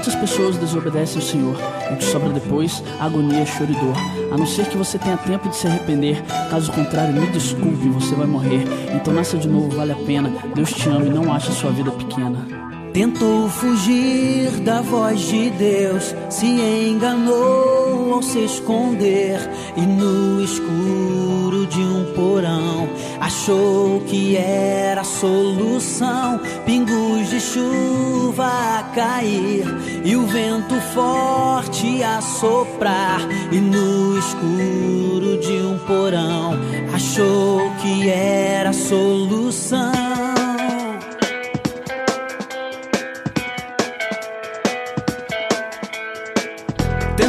Muitas pessoas desobedecem ao Senhor, o que sobra depois, agonia, choro e dor. A não ser que você tenha tempo de se arrepender, caso contrário, me desculpe, você vai morrer. Então nasça de novo, vale a pena. Deus te ama e não acha sua vida pequena. Tentou fugir da voz de Deus, se enganou ao se esconder e no escuro de um porão achou que era a solução. Pingos de chuva a cair e o vento forte a soprar e no escuro de um porão achou que era a solução.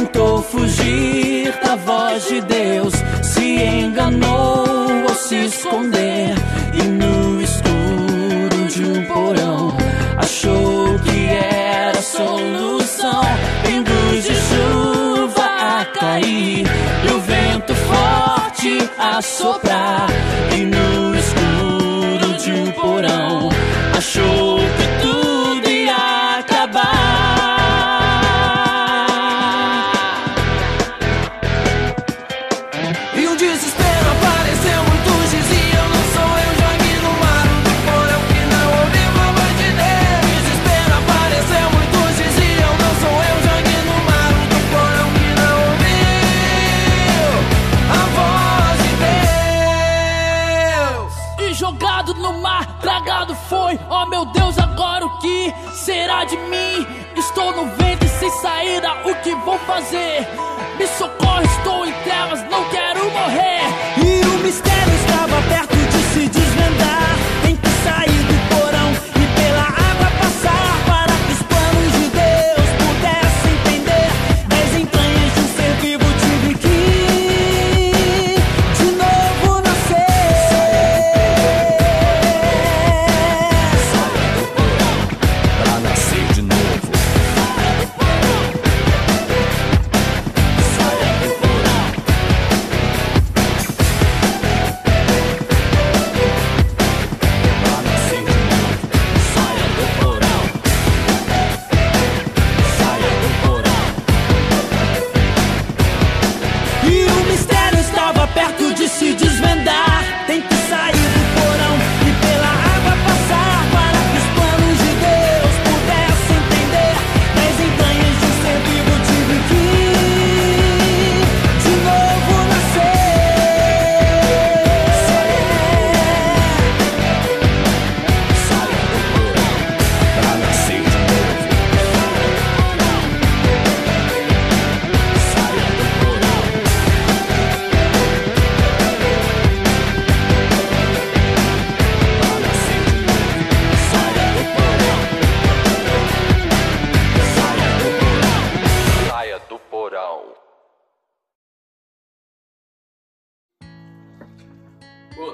Tentou fugir da voz de Deus, se enganou ao se esconder e no escuro de um porão achou que era a solução. Pingos de chuva a cair e o vento forte a soprar e no escuro de um porão achou que foi. Oh meu Deus, agora o que será de mim? messages.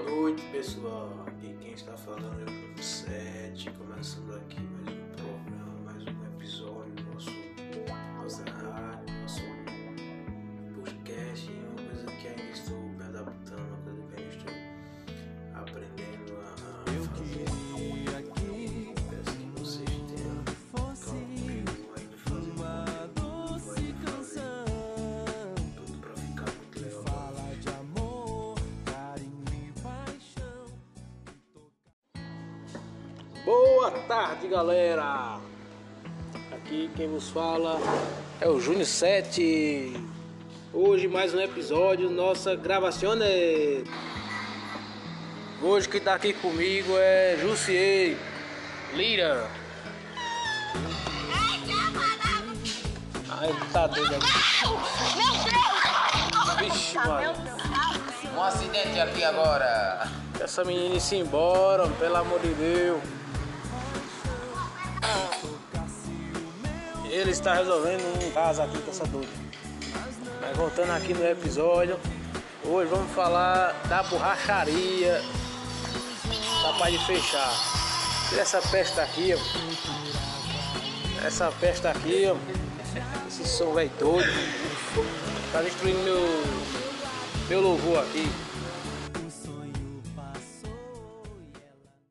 Noite, pessoal. Aqui quem está falando é o Bruno 7, começando aqui mais um Boa tarde, galera! Aqui quem vos fala é o Júnior 7. Hoje mais um episódio, nossa gravação. Hoje quem tá aqui comigo é Jussier Lira. Ai, tá doido aqui. Vixe, mano. Um acidente aqui agora. Essa menina se embora, pelo amor de Deus. Ele está resolvendo um caso aqui com essa doida. Mas voltando aqui no episódio, hoje vamos falar da borracharia capaz de fechar. E essa peste aqui, ó. Essa peste aqui, ó. Esse som velho doido. Tá destruindo meu, meu louvor aqui.